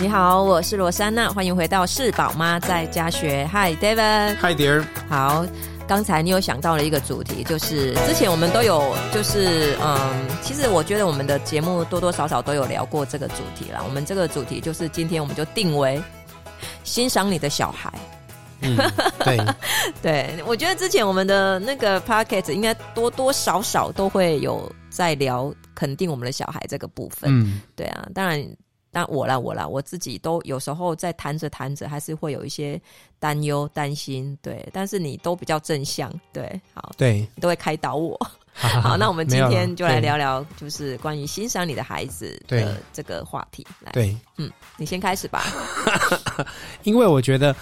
你好，我是罗珊娜，欢迎回到是宝妈在家学。Hi dear。好，刚才你有想到了一个主题，就是之前我们都有，就是嗯，其实我觉得我们的节目多多少少都有聊过这个主题啦。我们这个主题就是今天我们就定为欣赏你的小孩。嗯，对，对，我觉得之前我们的那个 podcast 应该多多少少都会有在聊肯定我们的小孩这个部分。嗯，对啊，当然。但我啦，我啦，我自己都有时候在谈着谈着，还是会有一些担忧、担心，对。但是你都比较正向，对，好，对，你都会开导我。好，那我们今天就来聊聊，就是关于欣赏你的孩子的这个话题。来，对，嗯，你先开始吧。因为我觉得。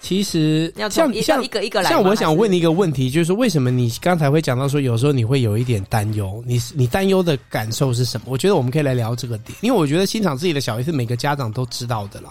其实像像一个一个来，像我想问你一个问题，就是为什么你刚才会讲到说，有时候你会有一点担忧？你你担忧的感受是什么？我觉得我们可以来聊这个点，因为我觉得欣赏自己的小孩是每个家长都知道的啦。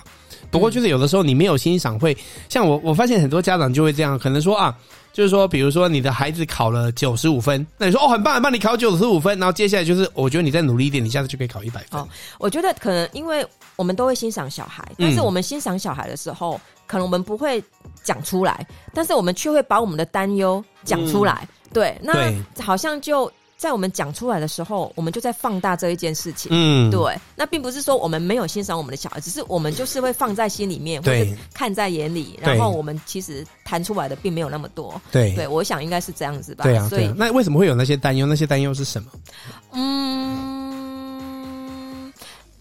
不过就是有的时候你没有欣赏，会像我我发现很多家长就会这样，可能说啊，就是说，比如说你的孩子考了九十五分，那你说哦很棒很棒，你考九十五分，然后接下来就是我觉得你再努力一点，你下次就可以考一百分。哦，我觉得可能因为我们都会欣赏小孩，但是我们欣赏小孩的时候。嗯可能我们不会讲出来，但是我们却会把我们的担忧讲出来。嗯、对，那好像就在我们讲出来的时候，我们就在放大这一件事情。嗯，对。那并不是说我们没有欣赏我们的小孩，只是我们就是会放在心里面，或者看在眼里，然后我们其实谈出来的并没有那么多。对，对，我想应该是这样子吧。对啊，所以那为什么会有那些担忧？那些担忧是什么？嗯。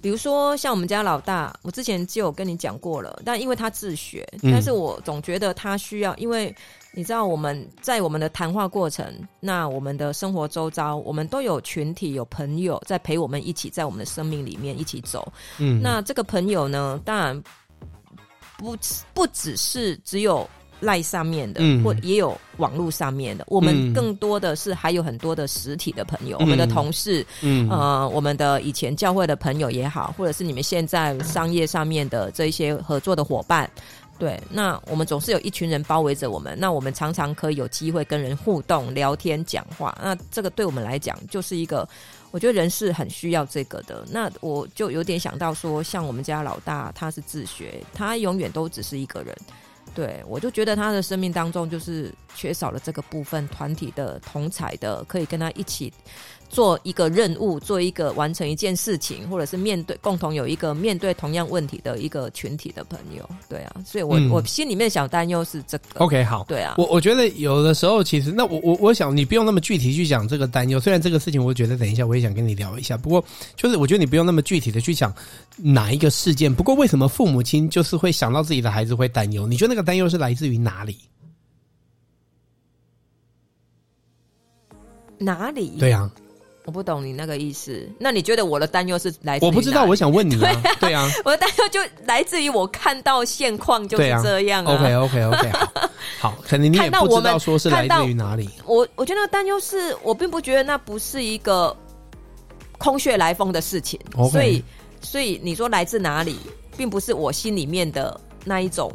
比如说，像我们家老大，我之前就有跟你讲过了，但因为他自学，但是我总觉得他需要，因为你知道我们在我们的谈话过程，那我们的生活周遭，我们都有群体，有朋友在陪我们一起，在我们的生命里面一起走。嗯，那这个朋友呢，当然不不只是只有。赖上面的，或也有网络上面的。嗯、我们更多的是还有很多的实体的朋友，嗯、我们的同事，嗯，呃，我们的以前教会的朋友也好，或者是你们现在商业上面的这一些合作的伙伴，对，那我们总是有一群人包围着我们，那我们常常可以有机会跟人互动、聊天、讲话，那这个对我们来讲就是一个，我觉得人是很需要这个的。那我就有点想到说，像我们家老大，他是自学，他永远都只是一个人。对，我就觉得他的生命当中就是缺少了这个部分，团体的同彩的，可以跟他一起。做一个任务，做一个完成一件事情，或者是面对共同有一个面对同样问题的一个群体的朋友，对啊，所以我，我、嗯、我心里面想担忧是这个。OK，好，对啊，我我觉得有的时候其实，那我我我想你不用那么具体去讲这个担忧，虽然这个事情我觉得等一下我也想跟你聊一下，不过就是我觉得你不用那么具体的去讲哪一个事件。不过为什么父母亲就是会想到自己的孩子会担忧？你觉得那个担忧是来自于哪里？哪里？对啊。我不懂你那个意思，那你觉得我的担忧是来自？我不知道，我想问你啊。对啊，我的担忧就来自于我看到现况就是这样啊。OK OK OK，好，好，可能你也不知道说是来自于哪里。我我觉得担忧是我并不觉得那不是一个空穴来风的事情，Okay. 所以所以你说来自哪里，并不是我心里面的那一种。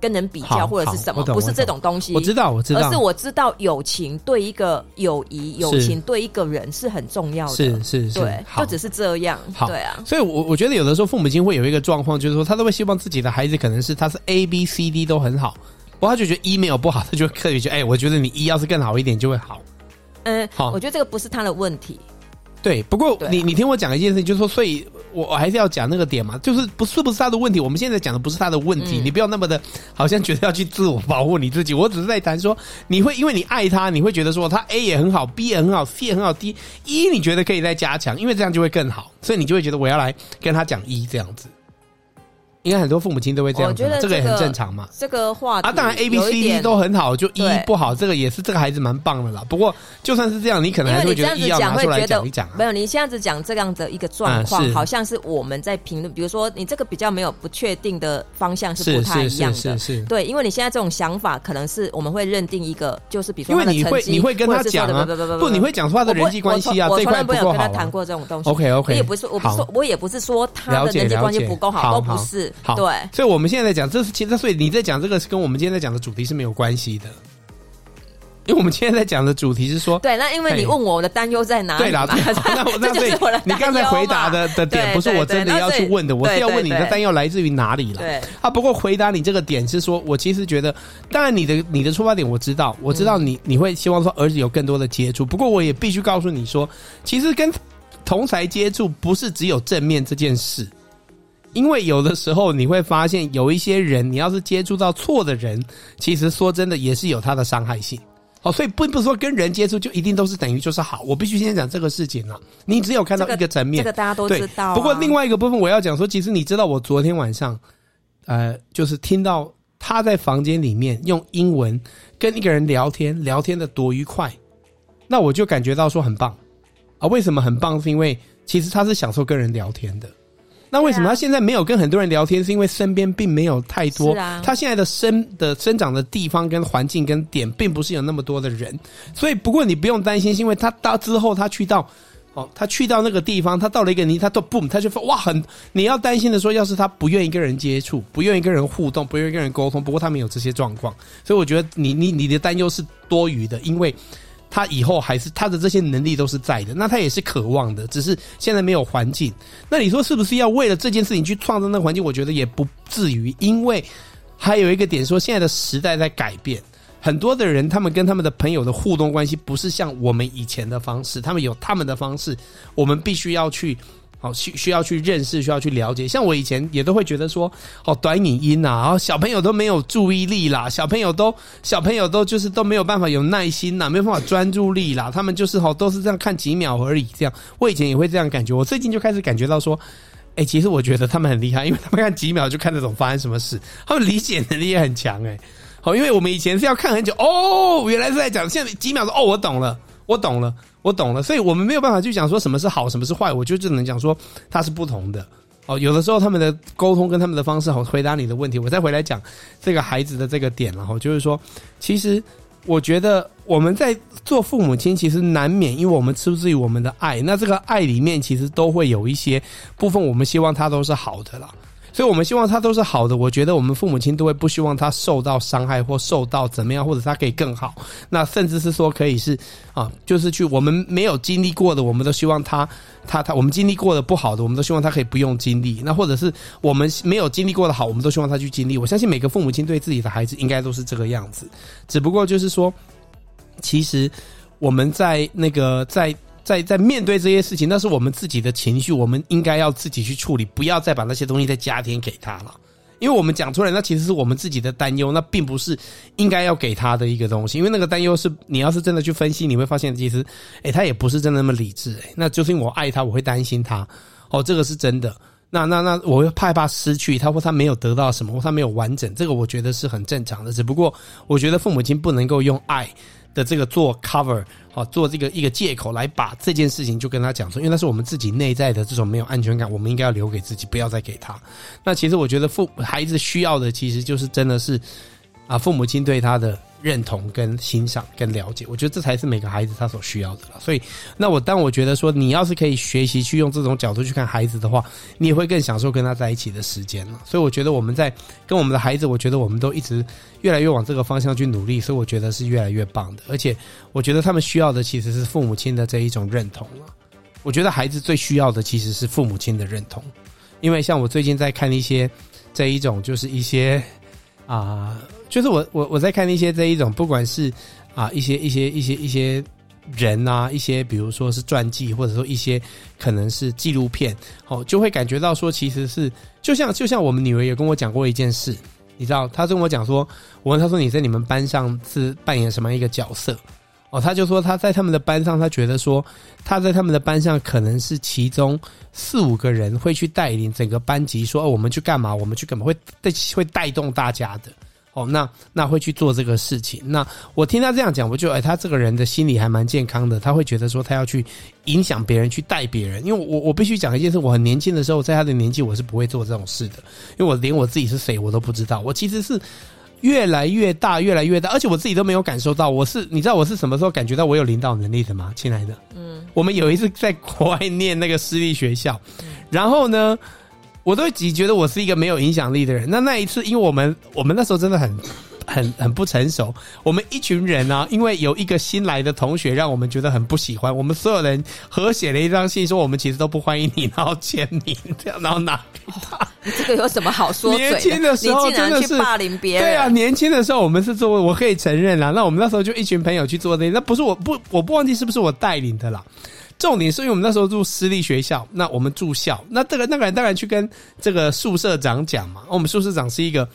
跟人比较或者是什么，不是这种东西。我知道，我知道，而是我知道友情对一个友谊、友情对一个人是很重要的。是是是，对，就只是这样。对啊。所以，我我觉得有的时候父母亲会有一个状况，就是说他都会希望自己的孩子可能是他是 A B C D 都很好，不过他就觉得 E 没有不好，他就刻意觉得，哎，我觉得你 E 要是更好一点就会好。嗯，好，我觉得这个不是他的问题。对，不过你你听我讲一件事情，就是说，所以我我还是要讲那个点嘛，就是不是不是他的问题，我们现在讲的不是他的问题，嗯、你不要那么的，好像觉得要去自我保护你自己。我只是在谈说，你会因为你爱他，你会觉得说他 A 也很好，B 也很好，C 也很好，D E 你觉得可以再加强，因为这样就会更好，所以你就会觉得我要来跟他讲 E 这样子。应该很多父母亲都会这样，我觉得这个也很正常嘛。这个话啊，当然 A B C D 都很好，就 E 不好，这个也是这个孩子蛮棒的啦。不过就算是这样，你可能还是会觉得 E 要拿出来讲一讲。没有，你这样子讲这样的一个状况，好像是我们在评论。比如说，你这个比较没有不确定的方向是不太一样的。是，对，因为你现在这种想法，可能是我们会认定一个，就是比如说，因为你会你会跟他讲啊，不，你会讲出他的人际关系啊，这块不够好。我从来没有跟他谈过这种东西。OK OK，我也不是，我不是说，我也不是说他的人际关系不够好，都不是。对，所以我。们现在在讲，这是其实，所以你在讲这个是跟我们今天在讲的主题是没有关系的。因为我们今天在讲的主题是说，对，那因为你问我我的担忧在哪里？对啦，那我那对，你刚才回答的的点不是我真的要去问的，我是要问你的担忧来自于哪里了？对啊，不过回答你这个点是说，我其实觉得，当然你的你的出发点我知道，我知道你你会希望说儿子有更多的接触，不过我也必须告诉你说，其实跟同才接触不是只有正面这件事。因为有的时候你会发现，有一些人，你要是接触到错的人，其实说真的也是有他的伤害性。哦，所以并不是说跟人接触就一定都是等于就是好。我必须先讲这个事情啊，你只有看到一个层面，这个大家都知道。不过另外一个部分我要讲说，其实你知道，我昨天晚上，呃，就是听到他在房间里面用英文跟一个人聊天，聊天的多愉快，那我就感觉到说很棒啊。为什么很棒？是因为其实他是享受跟人聊天的。那为什么他现在没有跟很多人聊天？是因为身边并没有太多。他现在的生的生长的地方跟环境跟点，并不是有那么多的人。所以，不过你不用担心，是因为他到之后，他去到哦，他去到那个地方，他到了一个你，他都 boom，他就说哇，很你要担心的说，要是他不愿意跟人接触，不愿意跟人互动，不愿意跟人沟通。不过他没有这些状况，所以我觉得你你你的担忧是多余的，因为。他以后还是他的这些能力都是在的，那他也是渴望的，只是现在没有环境。那你说是不是要为了这件事情去创造那个环境？我觉得也不至于，因为还有一个点说，现在的时代在改变，很多的人他们跟他们的朋友的互动关系不是像我们以前的方式，他们有他们的方式，我们必须要去。好需需要去认识，需要去了解。像我以前也都会觉得说，哦，短影音呐，然后小朋友都没有注意力啦，小朋友都小朋友都就是都没有办法有耐心呐，没有办法专注力啦，他们就是好都是这样看几秒而已。这样，我以前也会这样感觉。我最近就开始感觉到说，哎，其实我觉得他们很厉害，因为他们看几秒就看得懂发生什么事，他们理解能力也很强。哎，好，因为我们以前是要看很久，哦，原来是在讲，现在几秒钟，哦，我懂了，我懂了。我懂了，所以我们没有办法去讲说什么是好，什么是坏，我就只能讲说它是不同的。哦，有的时候他们的沟通跟他们的方式，好回答你的问题。我再回来讲这个孩子的这个点，然后就是说，其实我觉得我们在做父母亲，其实难免，因为我们出自于我们的爱，那这个爱里面其实都会有一些部分，我们希望它都是好的了。所以，我们希望他都是好的。我觉得，我们父母亲都会不希望他受到伤害或受到怎么样，或者他可以更好。那甚至是说，可以是啊，就是去我们没有经历过的，我们都希望他他他，我们经历过的不好的，我们都希望他可以不用经历。那或者是我们没有经历过的好，我们都希望他去经历。我相信每个父母亲对自己的孩子应该都是这个样子。只不过就是说，其实我们在那个在。在在面对这些事情，那是我们自己的情绪，我们应该要自己去处理，不要再把那些东西再加添给他了。因为我们讲出来，那其实是我们自己的担忧，那并不是应该要给他的一个东西。因为那个担忧是你要是真的去分析，你会发现其实，诶，他也不是真的那么理智。那就是因为我爱他，我会担心他。哦，这个是真的。那那那，我会害怕失去他，或他没有得到什么，或他没有完整。这个我觉得是很正常的。只不过，我觉得父母亲不能够用爱的这个做 cover。好，做这个一个借口来把这件事情就跟他讲说，因为那是我们自己内在的这种没有安全感，我们应该要留给自己，不要再给他。那其实我觉得父孩子需要的其实就是真的是啊，父母亲对他的。认同跟欣赏跟了解，我觉得这才是每个孩子他所需要的了。所以，那我当我觉得说，你要是可以学习去用这种角度去看孩子的话，你也会更享受跟他在一起的时间了。所以，我觉得我们在跟我们的孩子，我觉得我们都一直越来越往这个方向去努力。所以，我觉得是越来越棒的。而且，我觉得他们需要的其实是父母亲的这一种认同了。我觉得孩子最需要的其实是父母亲的认同，因为像我最近在看一些这一种，就是一些啊。就是我我我在看一些这一种，不管是啊一些一些一些一些人啊，一些比如说是传记，或者说一些可能是纪录片，哦，就会感觉到说，其实是就像就像我们女儿也跟我讲过一件事，你知道，她跟我讲说，我问她说你在你们班上是扮演什么一个角色？哦，她就说她在他们的班上，她觉得说她在他们的班上可能是其中四五个人会去带领整个班级说，哦，我们去干嘛？我们去干嘛？会带会带动大家的。哦，那那会去做这个事情。那我听他这样讲，我就哎，他这个人的心理还蛮健康的。他会觉得说，他要去影响别人，去带别人。因为我我必须讲一件事，我很年轻的时候，在他的年纪，我是不会做这种事的。因为我连我自己是谁我都不知道。我其实是越来越大，越来越大，而且我自己都没有感受到。我是你知道我是什么时候感觉到我有领导能力的吗，亲爱的？嗯，我们有一次在国外念那个私立学校，然后呢，我都自己觉得我是一个没有影响力的人。那那一次，因为我们我们那时候真的很很很不成熟。我们一群人呢、啊，因为有一个新来的同学，让我们觉得很不喜欢。我们所有人合写了一张信，说我们其实都不欢迎你，然后签名这样，然后拿给他。这个有什么好说？年轻的时候真的是霸凌别人。对啊，年轻的时候我们是做，我可以承认啦。那我们那时候就一群朋友去做那，那不是我不我不忘记是不是我带领的啦。重点是因为我们那时候住私立学校，那我们住校，那这个那个人当然去跟这个宿舍长讲嘛。我们宿舍长是一个，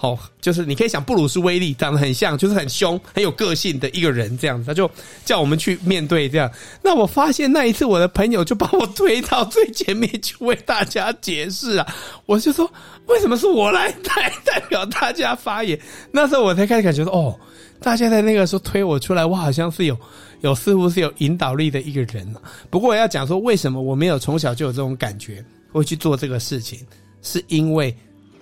哦，就是你可以想布鲁斯威利长得很像，就是很凶、很有个性的一个人这样子，他就叫我们去面对这样。那我发现那一次我的朋友就把我推到最前面去为大家解释啊，我就说为什么是我来代代表大家发言？那时候我才开始感觉说，哦，大家在那个时候推我出来，我好像是有。有似乎是有引导力的一个人，不过我要讲说，为什么我没有从小就有这种感觉，会去做这个事情，是因为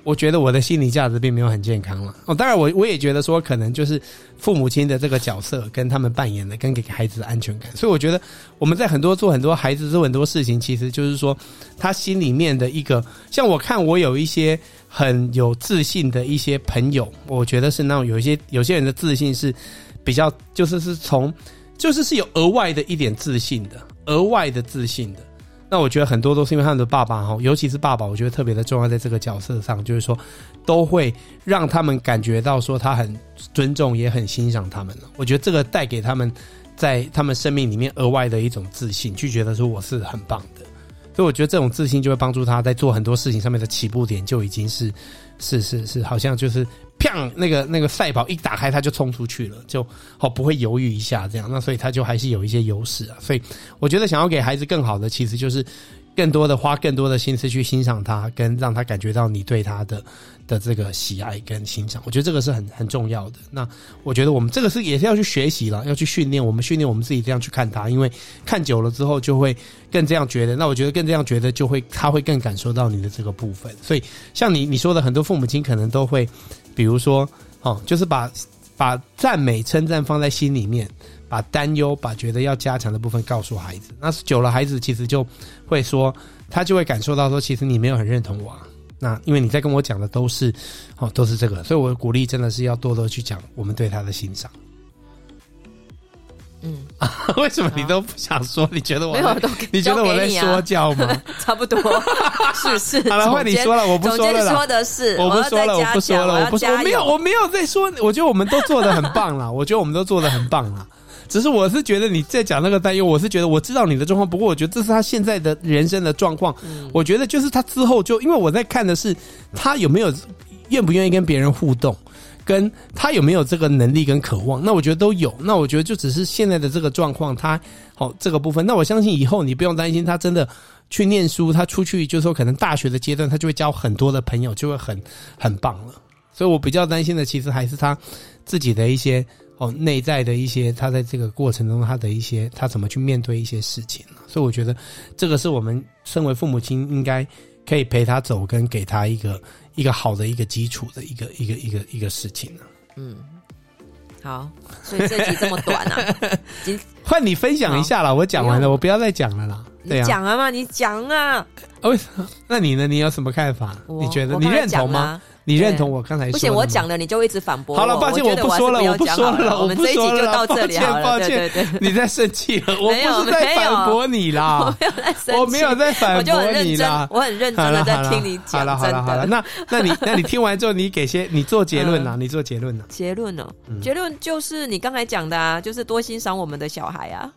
我觉得我的心理价值并没有很健康了。哦，当然我我也觉得说，可能就是父母亲的这个角色跟他们扮演的，跟给孩子的安全感。所以我觉得我们在很多做很多孩子做很多事情，其实就是说他心里面的一个，像我看我有一些很有自信的一些朋友，我觉得是那种有一些有些人的自信是比较，就是是从。就是是有额外的一点自信的，额外的自信的。那我觉得很多都是因为他们的爸爸哈，尤其是爸爸，我觉得特别的重要，在这个角色上，就是说都会让他们感觉到说他很尊重，也很欣赏他们。我觉得这个带给他们在他们生命里面额外的一种自信，就觉得说我是很棒的。所以我觉得这种自信就会帮助他在做很多事情上面的起步点就已经是是是是，好像就是。砰！那个那个赛跑一打开，他就冲出去了，就好不会犹豫一下这样。那所以他就还是有一些优势啊。所以我觉得想要给孩子更好的，其实就是更多的花更多的心思去欣赏他，跟让他感觉到你对他的的这个喜爱跟欣赏。我觉得这个是很很重要的。那我觉得我们这个是也是要去学习了，要去训练。我们训练我们自己这样去看他，因为看久了之后就会更这样觉得。那我觉得更这样觉得，就会他会更感受到你的这个部分。所以像你你说的，很多父母亲可能都会。比如说，哦，就是把把赞美称赞放在心里面，把担忧、把觉得要加强的部分告诉孩子。那久了，孩子其实就会说，他就会感受到说，其实你没有很认同我啊。那因为你在跟我讲的都是，哦，都是这个，所以我鼓励真的是要多多去讲我们对他的欣赏。嗯，为什么你都不想说？你觉得我没有？你觉得我在说教吗？差不多，是不是？好了，换你说了，我不说了。总说的是，我不说了，我不说了，我不说，我没有，我没有在说。我觉得我们都做的很棒了，我觉得我们都做的很棒了。只是我是觉得你在讲那个担忧，我是觉得我知道你的状况，不过我觉得这是他现在的人生的状况。我觉得就是他之后就，因为我在看的是他有没有愿不愿意跟别人互动。跟他有没有这个能力跟渴望，那我觉得都有。那我觉得就只是现在的这个状况，他好这个部分。那我相信以后你不用担心，他真的去念书，他出去就是说可能大学的阶段，他就会交很多的朋友，就会很很棒了。所以我比较担心的，其实还是他自己的一些哦内在的一些，他在这个过程中他的一些，他怎么去面对一些事情。所以我觉得这个是我们身为父母亲应该可以陪他走，跟给他一个。一个好的一个基础的一个一个一个一个事情呢、啊。嗯，好，所以这集这么短啊，换你分享一下啦。我讲完了，我不要再讲了啦。你讲啊嘛，你讲啊。为什么？那你呢？你有什么看法？你觉得你认同吗？你认同我刚才？不行，我讲了你就一直反驳。好了，抱歉，我不说了，我不说了，我们这一集就到这里了。抱歉，抱歉，你在生气了？我不是在反驳你啦，我没有在反驳你啦，我很认真的在听你讲。好了，好了，好了，那那你那你听完之后，你给些你做结论呐？你做结论呢？结论呢？结论就是你刚才讲的啊，就是多欣赏我们的小孩啊。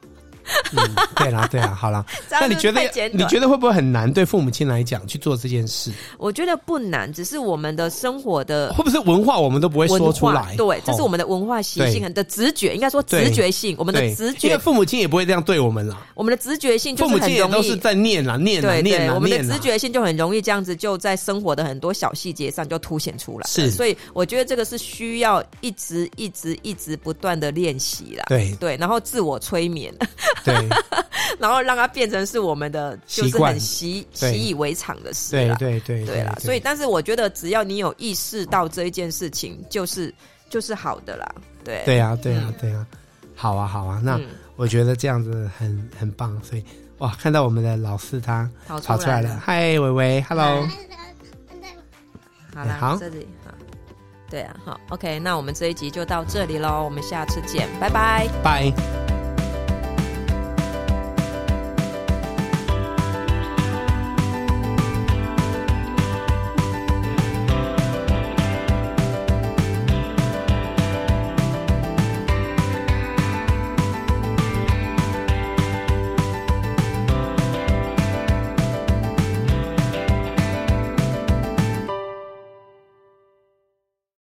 嗯，对啦，对啦，好啦。那你觉得你觉得会不会很难对父母亲来讲去做这件事？我觉得不难，只是我们的生活的会不会文化我们都不会说出来？对，这是我们的文化习性的直觉，应该说直觉性，我们的直觉。因为父母亲也不会这样对我们啦。我们的直觉性就是很容易，父母亲也都是在念啦，念啦，念啦。我们的直觉性就很容易这样子，就在生活的很多小细节上就凸显出来。是，所以我觉得这个是需要一直一直一直不断的练习啦。对对，然后自我催眠。对。然后让它变成是我们的，就是很习习以为常的事了。对对对，对啦。所以，但是我觉得，只要你有意识到这一件事情，就是就是好的啦。对对啊，对啊，对啊，好啊，好啊。那我觉得这样子很很棒。所以哇，看到我们的老师他跑出来了。嗨，维维，Hello。好了，好，这里好。对啊，好，OK，那我们这一集就到这里喽，我们下次见，拜拜，拜。